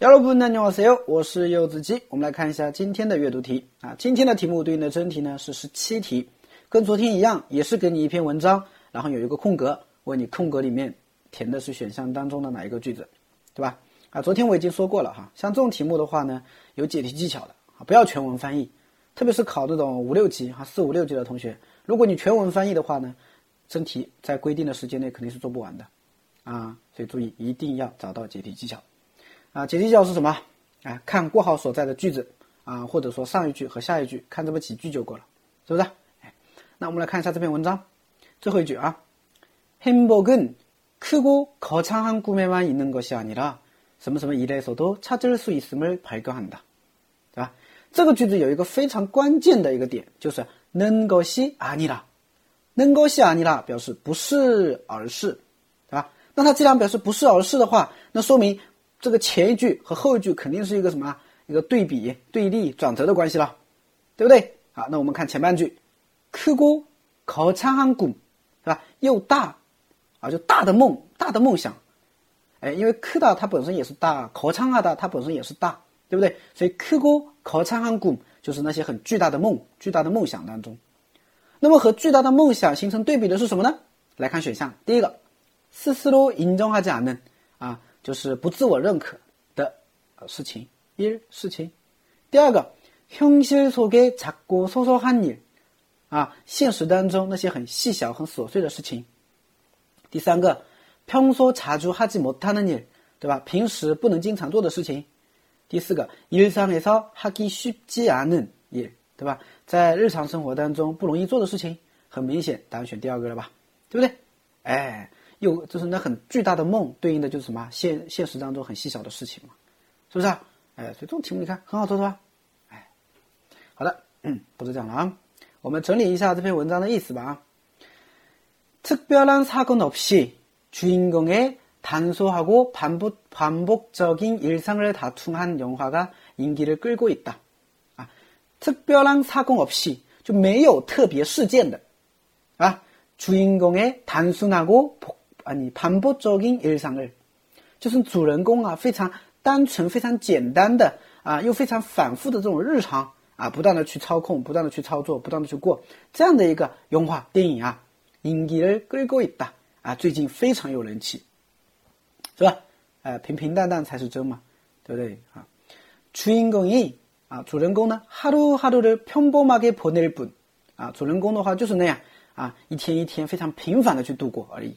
여러분 안녕하세요. 我是柚子鸡。我们来看一下今天的阅读题啊。今天的题目对应的真题呢是十七题，跟昨天一样，也是给你一篇文章，然后有一个空格，问你空格里面填的是选项当中的哪一个句子，对吧？啊，昨天我已经说过了哈。像这种题目的话呢，有解题技巧的啊，不要全文翻译，特别是考这种五六级哈、四五六级的同学，如果你全文翻译的话呢，真题在规定的时间内肯定是做不完的啊。所以注意，一定要找到解题技巧。 啊，解题技巧是什么？哎，看括号所在的句子啊，或者说上一句和下一句，看这么几句就够了，是不是？哎，那我们来看一下这篇文章最后一句啊，행복은크고거창한꿈에만있는것이아니라什么什么일에서도찾을수있음을발견한다对吧？这个句子有一个非常关键的一个点，就是는것이아니 라， 는것이아니 라， 表示不是而是，对吧？那它既然表示不是而是的话，那说明。 这个前一句和后一句肯定是一个什么？一个对比、对立、转折的关系了，对不对？好，那我们看前半句，크고거창한 꿈，对吧？又大，啊，就大的梦，大的梦想。哎，因为크다它本身也是大，거창하다它本身也是大，对不对？所以크고거창한꿈就是那些很巨大的梦，巨大的梦想当中。那么和巨大的梦想形成对比的是什么呢？来看选项，第一个，스스로인정하지않는啊。 就是不自我认可的事情，一事情。第二个，현실속에작고소소한 일， 啊，现实当中那些很细小、很琐碎的事情。第三个，평소자주하지못하는 일， 对吧？平时不能经常做的事情。第四个，일상에서하기쉽지않은 일， 对吧？在日常生活当中不容易做的事情。很明显，答案选第二个了吧？对不对？哎。 又就是那很巨大的梦，对应的就是什么现现实当中很细小的事情嘛，是不是啊？哎，所以这种题目你看很好做是吧？哎，好的，嗯，不是这样了啊。我们整理一下这篇文章的意思吧啊。특별한사건없이주인공의단소하고반복반복적인일상을다툼한영화가인기를끌고있다啊。특별한사건없이就没有特别事件的啊，주인공의단순하고 啊，你반복적인일상 을， 就是主人公啊，非常单纯、非常简单的啊，又非常反复的这种日常啊，不断的去操控，不断的去操作，不断的去过这样的一个动画电影啊，인기를끌고있다啊，最近非常有人气，是吧？呃，平平淡淡才是真嘛，对不对啊？주인공이啊，主人公呢，하루하루를평범하게보낼 뿐啊，主人公的话就是那样啊，一天一天非常平凡的去度过而已。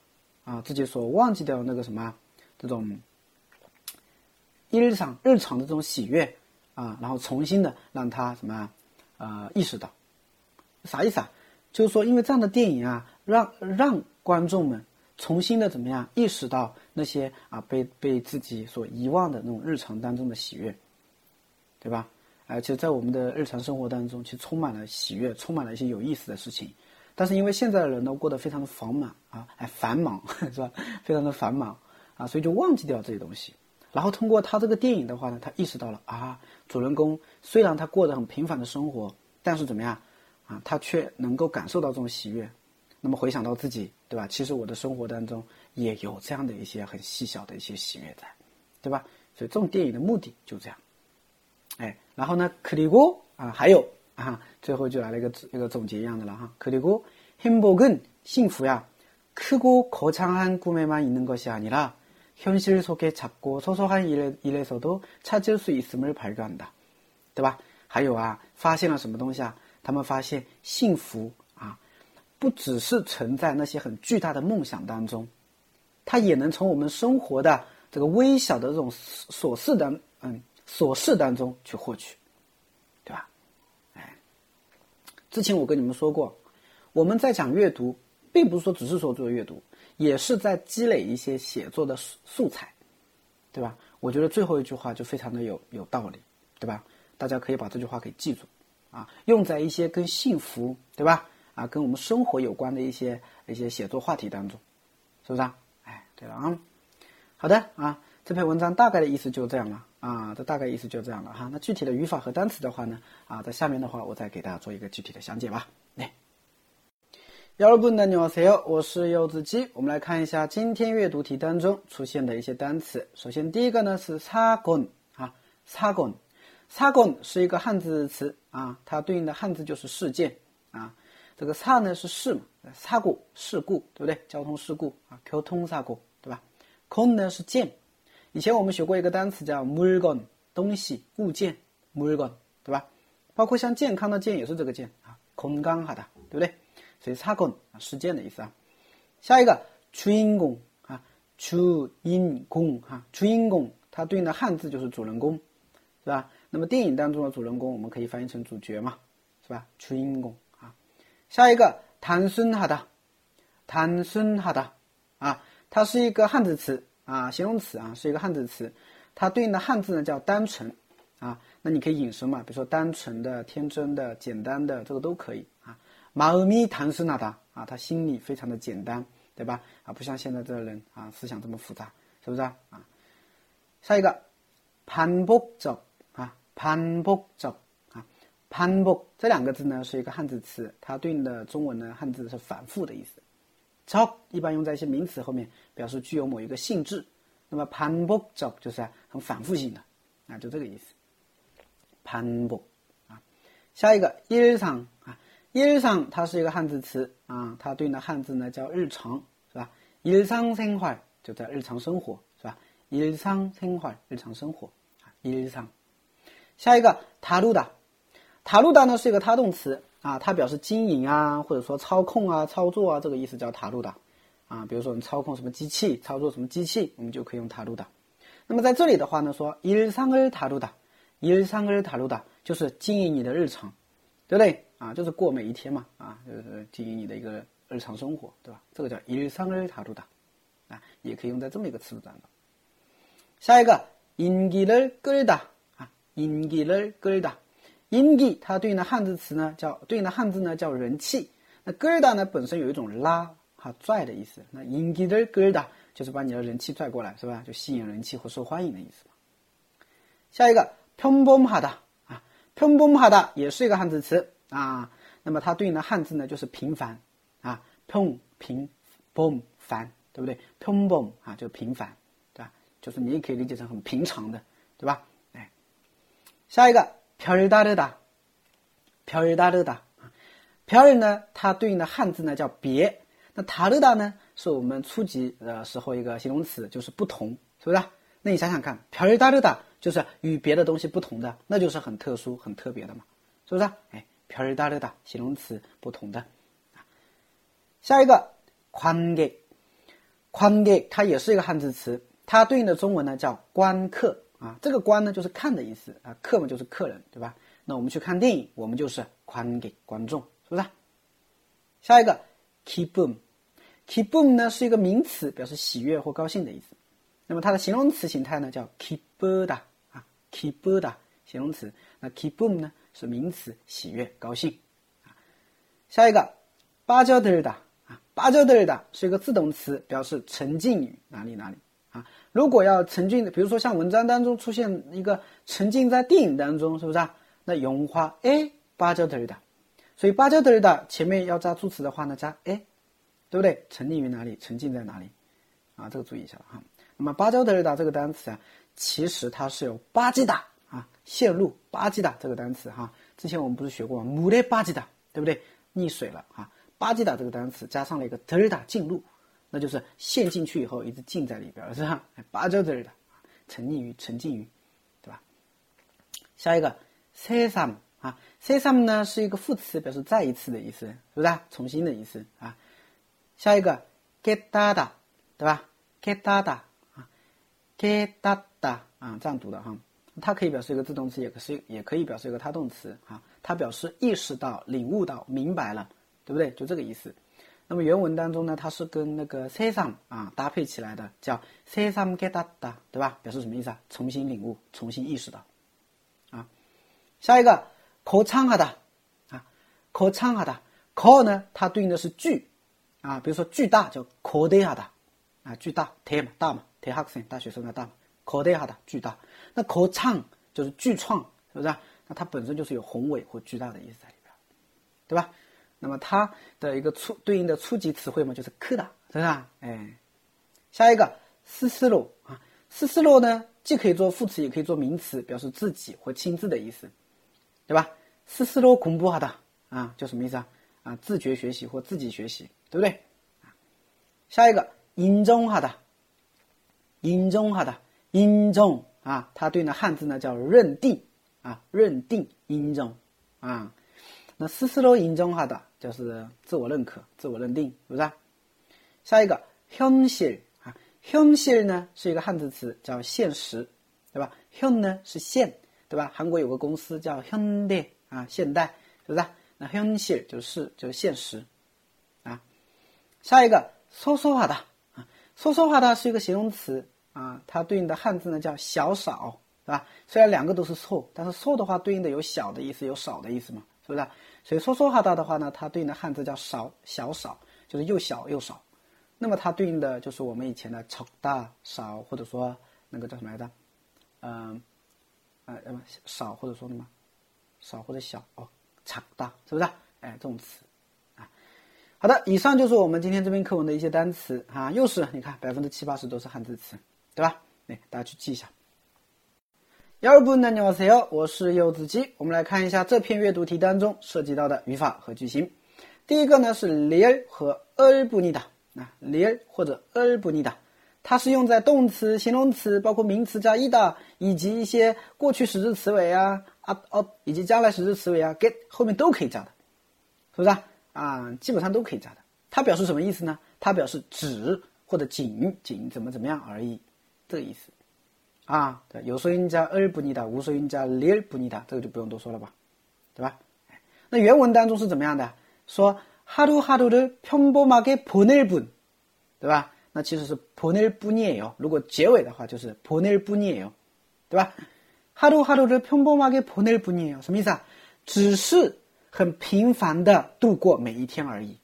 啊，自己所忘记掉那个什么，这种日常日常的这种喜悦啊，然后重新的让他什么啊意识到，啥意思啊？就是说，因为这样的电影啊，让让观众们重新的怎么样意识到那些啊被被自己所遗忘的那种日常当中的喜悦，对吧？而且在我们的日常生活当中，其实充满了喜悦，充满了一些有意思的事情。但是因为现在的人呢过得非常的繁忙啊，哎繁忙 是吧？非常的繁忙啊，所以就忘记掉这些东西。然后通过他这个电影的话呢，他意识到了啊，主人公虽然他过着很平凡的生活，但是怎么样啊，他却能够感受到这种喜悦。那么回想到自己，对吧？其实我的生活当中也有这样的一些很细小的一些喜悦在，对吧？所以这种电影的目的就这样。哎，然后呢，克里古啊还有。啊，最后就来了一个一个总结一样的了哈。그리고행복은幸福呀，크고거창한꿈에만있는것이아니라현실속에작고소소한일일에서도찾을수있음을발견한 다， 对吧？还有啊，发现了什么东西啊？他们发现幸福啊，不只是存在那些很巨大的梦想当中，它也能从我们生活的这个微小的这种琐事当嗯琐事当中去获取。 之前我跟你们说过，我们在讲阅读，并不是说只是说做阅读，也是在积累一些写作的素材，对吧？我觉得最后一句话就非常的有有道理，对吧？大家可以把这句话给记住，啊，用在一些跟幸福，对吧？啊，跟我们生活有关的一些一些写作话题当中，是不是啊？哎，对了啊，好的啊，这篇文章大概的意思就这样了啊，这大概意思就这样了哈。那具体的语法和单词的话呢，啊，在下面的话我再给大家做一个具体的详解吧。来，여러분안녕하세 요， 我是柚子鸡。我们来看一下今天阅读题当中出现的一些单词。首先第一个呢是사 건， 啊，사 건， 사 건是一个汉字词啊，它对应的汉字就是事件啊。这个사呢是事嘛，사 고， 事故，对不对？交通事故啊，교통사 고， 对吧？건呢是件， 以前我们学过一个单词叫 mugon，东西物件 mugon，对吧？包括像健康的健也是这个健啊，空刚哈的，对不对？所以 second 事件的意思啊，下一个，初音宫啊，初音宫啊，初音宫，它对应的汉字就是主人公。是吧？那么电影当中的主人公我们可以翻译成主角嘛，是吧？初音宫啊，下一个，唐孙哈达，唐孙哈达啊，它是一个汉字词。啊，形容词啊，是一个汉字词，它对应的汉字呢叫单纯，啊，那你可以引申嘛，比如说单纯的、天真的、简单的，这个都可以啊。마음이단순하 다， 啊，他心里非常的简单，对吧？啊，不像现在这个人啊，思想这么复杂，是不是啊？啊，下一个반복 적， 啊，반복 적。 반복这两个字呢是一个汉字词，它对应的中文呢汉字是反复的意思。 적一般用在一些名词后面，表示具有某一个性质。那么반복적就是很反复性的，啊，就这个意思。반복啊，下一个일상啊，일상它是一个汉字词啊，它对应的汉字呢叫日常，是吧？일상생활就在日常生活，是吧？일상생활日常生活啊，일 상。 下一个다루다塔路达呢是一个他动词 啊，它表示经营啊，或者说操控啊、操作啊，这个意思叫塔路达啊。比如说你操控什么机器，操作什么机器，我们就可以用塔路达。那么在这里的话呢，说일상을塔路达，일상을塔路达就是经营你的日常，对不对啊？就是过每一天嘛啊，就是经营你的一个日常生活，对吧？这个叫일상을塔路达啊，也可以用在这么一个词组当中。下一个인기를끌다啊，인기를끌다 英吉它对应的汉字词呢，叫对应的汉字呢，叫人气。那 girda 呢，本身有一种拉哈拽的意思，那 Inge der girda 就是把你的人气拽过来是吧，就吸引人气或受欢迎的意思。下一个 POM BOM HAD 啊，POM BOM HAD 也是一个汉字词啊，那么它对应的汉字呢，就是平凡啊，POM 平，BOM 凡，对不对？POM BOM 啊，就平凡，对吧？就是你也可以理解成很平常的，对吧？哎，下一个。별다르 다， 별다르 다， 별呢，它对应的汉字呢叫别。那다르다呢，是我们初级的时候一个形容词，就是不同，是不是？那你想想看，별다르다就是与别的东西不同的，那就是很特殊、很特别的嘛，是不是？哎，별다르다形容词不同的。下一个관계 관계它也是一个汉字词，它对应的中文呢叫观客。 啊，这个观呢就是看的意思，啊，客嘛就是客人，对吧？那我们去看电影，我们就是宽给观众，是不是？下一个，keep boom，keep boom 呢是一个名词，表示喜悦或高兴的意思。那么它的形容词形态呢，叫 keep bird 啊，keep bird 形容词，那 keep boom 呢，是名词，喜悦、高兴。下一个，巴交德尔啊，巴交德尔达是一个自动词，表示沉浸于哪里哪里。啊如果要沉浸，比如说像文章当中出现一个沉浸在电影当中，是不是啊？那用花哎，芭蕉德的，所以芭蕉德的前面要加助词的话呢，加哎，对不对？沉浸于哪里？沉浸在哪里？啊，这个注意一下了哈。那么芭蕉德的这个单词啊，其实它是有巴基达啊，陷入巴基达这个单词哈。之前我们不是学过吗？母的巴基达，对不对？溺水了啊。巴基达这个单词加上了一个德尔达进入。那就是陷进去以后一直浸在里边，是吧？芭蕉这儿的，沉溺于、沉浸于，对吧？下一个，sesam 啊，sesam 呢是一个副词，表示再一次的意思，是不是？重新的意思啊。下一个，getada，对吧？getada 啊，getada 啊，这样读的哈。它可以表示一个自动词，也可是也可以表示一个他动词啊。它表示意识到、领悟到、明白了，对不对？就这个意思。那么原文当中呢，它是跟那个 s e s a m 啊搭配起来的，叫 s e s a m g e t a t a 对吧？表示什么意思啊？重新领悟，重新意识到。啊，下一个 “kuchangada” 啊，“kuchangada”“kuch” 呢，它对应的是“巨”啊，比如说“巨大”叫 “kudeada” 啊，“巨大 ”“te” 嘛大嘛，“tehakson” 大学生的大嘛，“kudeada” 巨大。那 “kuchang” 就是巨创，是不是？那它本身就是有宏伟或巨大的意思在里边，对吧？那么它的一个初对应的初级词汇嘛，就是크다是吧？哎，下一个스스로啊，스스로呢，既可以做副词，也可以做名词，表示自己或亲自的意思，对吧？스스로공부하다啊，就什么意思啊？啊，自觉学习或自己学习，对不对？下一个인정하 다， 인정하 다， 인정啊，它对应的汉字呢叫认定。啊，认定、인정啊，那스스로인정하다 就是自我认可、自我认定，是不是？下一个현실啊，현실呢是一个汉字词，叫现实，对吧？현呢是现，对吧？韩国有个公司叫현대啊，现代，是不是？那현실就是就是现实啊。下一个소소话다啊，소소하다是一个形容词啊，它对应的汉字呢叫小少，对吧？虽然两个都是错，但是错的话对应的有小的意思，有少的意思嘛，是不是？所以说说哈达的话呢，它对应的汉字叫少小少，就是又小又少。那么它对应的就是我们以前的超大少，或者说那个叫什么来着？嗯，呃，什么少或者说什么少或者小哦，超大是不是？哎，这种词啊。好的，以上就是我们今天这篇课文的一些单词啊，又是你看百分之七八十都是汉字词，对吧？哎，大家去记一下。幺二部呢，你好我是柚子鸡。我们来看一下这篇阅读题当中涉及到的语法和句型。第一个呢是 lir 和 er 不尼达啊，lir 或者 er 不尼达，它是用在动词、形容词、包括名词加 ida 以及一些过去时制词尾啊、up up 以及将来时制词尾啊，get 后面都可以加的，是不是啊？啊，基本上都可以加的。它表示什么意思呢？它表示只或者仅仅怎么怎么样而已，这个意思。啊，对，有说音加尔不尼达，无说音加里尔不尼达，这个就不用多说了吧，对吧？那原文当中是怎么样的？说하루하루를평범하게보낼 분， 对吧？那其实是보낼뿐이에 요。 如果结尾的话就是보낼뿐이에 요， 对吧？하루하루를평범하게보낼뿐이에 요， 什么意思啊？只是很平凡的度过每一天而已，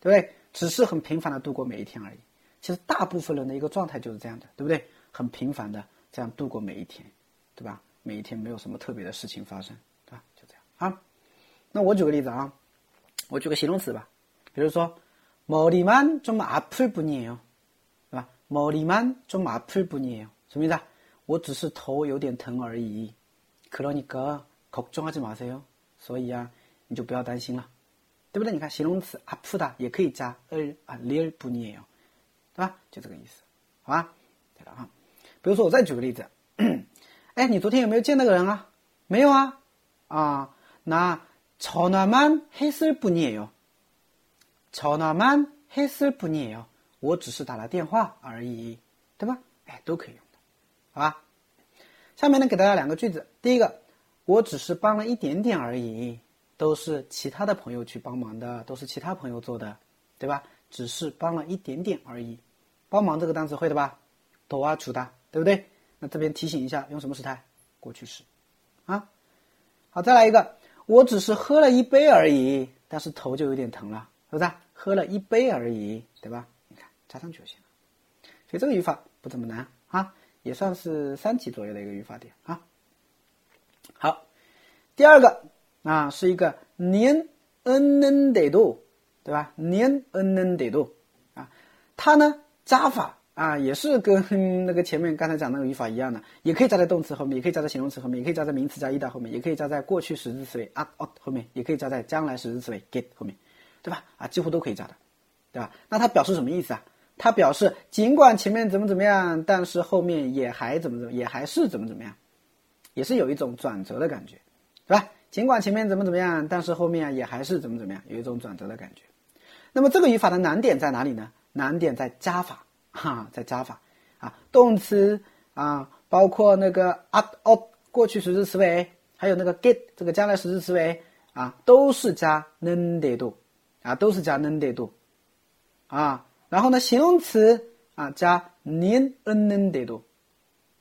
对不对？只是很平凡的度过每一天而已。其实大部分人的一个状态就是这样的，对不对？ 很平凡的这样度过每一天，对吧？每一天没有什么特别的事情发生，对吧？就这样啊。那我举个例子啊，我举个形容词吧，比如说머리만좀아플뿐이 요， 对吧？머리만좀아플뿐이 요， 什么意思啊？我只是头有点疼而已。그러니까걱정하지마세 요。 所以啊，你就不要担心了，对不对？你看形容词아프다也可以加을啊리얼뿐이 요， 对吧？就这个意思，好吧？对了啊。 比如说，我再举个例子，哎，你昨天有没有见那个人啊？没有啊，啊，那전화만했을뿐이에 요， 전화만했을뿐이에 요， 我只是打了电话而已，对吧？哎，都可以用的，好吧？下面呢，给大家两个句子，第一个，我只是帮了一点点而已，都是其他的朋友去帮忙的，都是其他朋友做的，对吧？只是帮了一点点而已，帮忙这个单词会的吧？도와주 다。 对不对？那这边提醒一下，用什么时态？过去式，啊，好，再来一个，我只是喝了一杯而已，但是头就有点疼了，是不是？喝了一杯而已，对吧？你看，加上去就行了。所以这个语法不怎么难啊，也算是三级左右的一个语法点啊。好，第二个啊，是一个年恩恩得度，对吧？年恩恩得度啊，它呢加法。啊，也是跟那个前面刚才讲那个语法一样的，也可以加在动词后面，也可以加在形容词后面，也可以加在名词加 ida 后面，也可以加在过去时制词尾 at o 后面，也可以加在将来时制词尾 get 后面，对吧？啊，几乎都可以加的，对吧？那它表示什么意思啊？它表示尽管前面怎么怎么样，但是后面也还怎么怎么，也还是怎么怎么样，也是有一种转折的感觉，对吧？尽管前面怎么怎么样，但是后面也还是怎么怎么样，有一种转折的感觉。那么这个语法的难点在哪里呢？难点在加法。哈，在加法啊，动词啊，包括那个 at o 过去时制词尾，还有那个 get 这个将来时制词尾啊，都是加 n 能得度啊，都是加 n 能得度啊，然后呢，形容词啊加年恩能得度，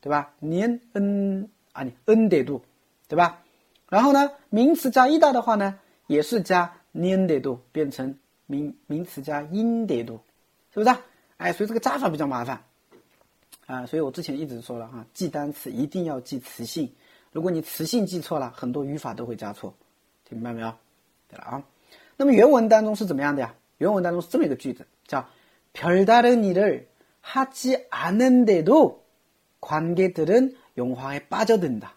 对吧？年恩啊你恩得度，对吧？然后呢，名词加一大的话呢，也是加年得度，变成名名词加因得度，是不是？啊哎，所以这个加法比较麻烦。啊，所以我之前一直说了哈，记单词一定要记词性。如果你词性记错了，很多语法都会加错，听明白没有？对了啊，那么原文当中是怎么样的呀？原文当中是这么一个句子，叫별다른일을하지않은데도관계들은용화에빠져든다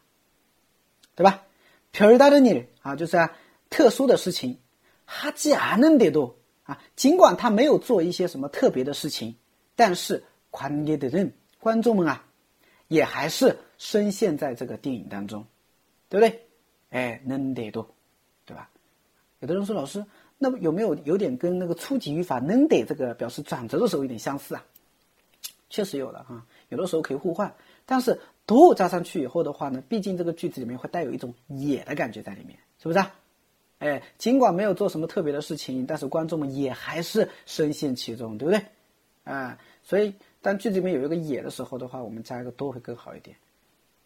对吧？별다른일啊，就是啊，特殊的事情，하지않은데도 啊，尽管他没有做一些什么特别的事情，但是宽的人观众们啊，也还是深陷在这个电影当中，对不对？哎，能得多，对吧？有的人说老师，那有没有有点跟那个初级语法能得这个表示转折的时候有点相似啊？确实有的啊，有的时候可以互换，但是 do 加上去以后的话呢，毕竟这个句子里面会带有一种野的感觉在里面，是不是？啊？哎，尽管没有做什么特别的事情，但是观众们也还是深陷其中，对不对？啊，所以。当句子里面有一个也的时候的话，我们加一个多会更好一点，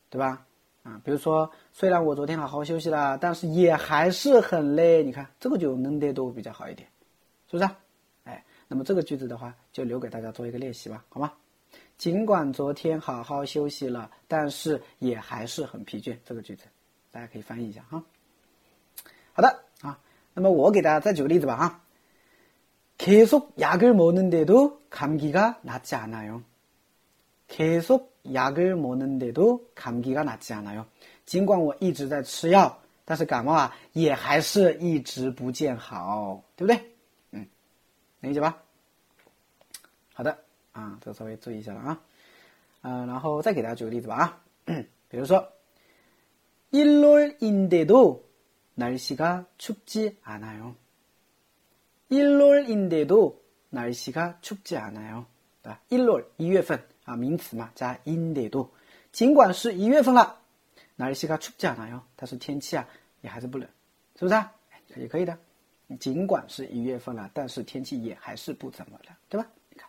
对吧？啊，比如说，虽然我昨天好好休息了，但是也还是很累。你看，这个就能得多比较好一点，是不是？哎，那么这个句子的话，就留给大家做一个练习吧，好吗？尽管昨天好好休息了，但是也还是很疲倦。这个句子，大家可以翻译一下哈。好的啊，那么我给大家再举个例子吧哈。계속약을먹는데도감기가낫지않아요계속약을먹는데도감기가낫지않아요尽管我一直在吃药，但是感冒啊也还是一直不见好，对不对？嗯，能理解吧？好的啊，这个稍微注意一下了啊。嗯，然后再给大家举个例子吧啊，比如说일월인데도 날씨가춥지않아요1월인데도 날씨가 춥지 않아요. 1월 2月份 아, 名词嘛, 자, 인데도 尽管是1月份了, 날씨가 춥지 않아요. 但是天气啊，也还是不冷，是不是？哎，也可以的。尽管是一月份了，但是天气也还是不怎么了，对吧？你看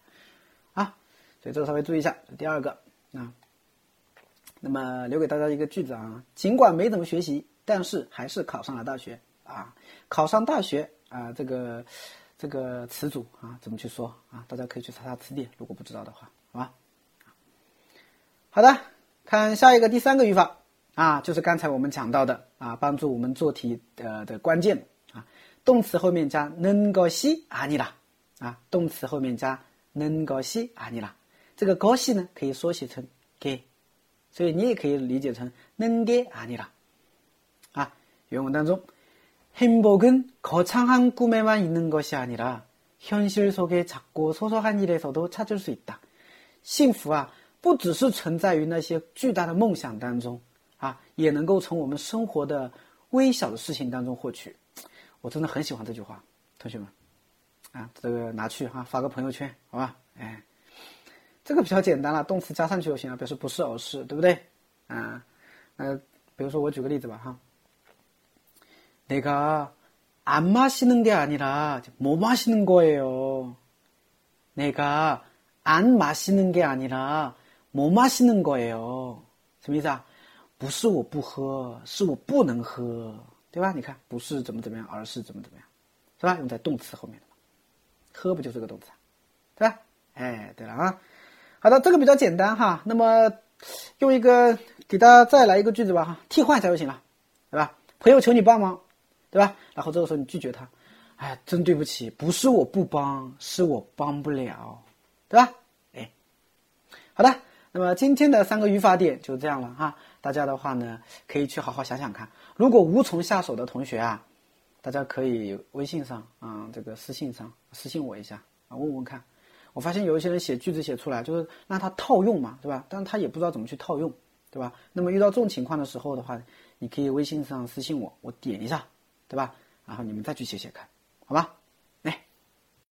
啊，所以这个稍微注意一下。第二个，那么留给大家一个句子啊，尽管没怎么学习， 但是还是考上了大学啊。考上大学啊，这个这个词组啊，怎么去说啊？大家可以去查查词典，如果不知道的话，好吧？好的，看下一个第三个语法啊，就是刚才我们讲到的啊，帮助我们做题的的关键啊，动词后面加能高西啊你啦啊，动词后面加能高西啊你啦，这个高西呢可以缩写成给，所以你也可以理解成能给啊你啦，原文当中。행복은거창한꿈에만있는것이아니라현실속에작고소소한일에서도찾을수있다幸福啊，不只是存在于那些巨大的梦想当中啊，也能够从我们生活的微小的事情当中获取。我真的很喜欢这句话，同学们啊，这个拿去哈发个朋友圈，好吧？哎，这个比较简单了，动词加上去就行了，表示不是而是，对不对？啊，呃，比如说我举个例子吧，哈。 내가 안 마시는 게 아니라 뭐 마시는 거예요. 내가 안 마시는 게 아니라 뭐 마시는 거예요. 什么意思啊？不是怎么怎么样，而是怎么怎么样，对吧？你看，不是这么对吧？哎，对了啊。好的，这个比较简单哈。那么用一个给大家再来一个句子吧哈，替换一下就行了，对吧？ 对吧然后这个时候你拒绝他，哎，真对不起，不是我不帮，是我帮不了，对吧？哎，好的，那么今天的三个语法点就这样了哈。大家的话呢，可以去好好想想看。如果无从下手的同学啊，大家可以微信上啊，这个私信上私信我一下啊，问问看。我发现有一些人写句子写出来，就是让他套用嘛，对吧？但是他也不知道怎么去套用，对吧？那么遇到这种情况的时候的话，你可以微信上私信我，我点一下。对吧？然后你们再去写写看，好吧？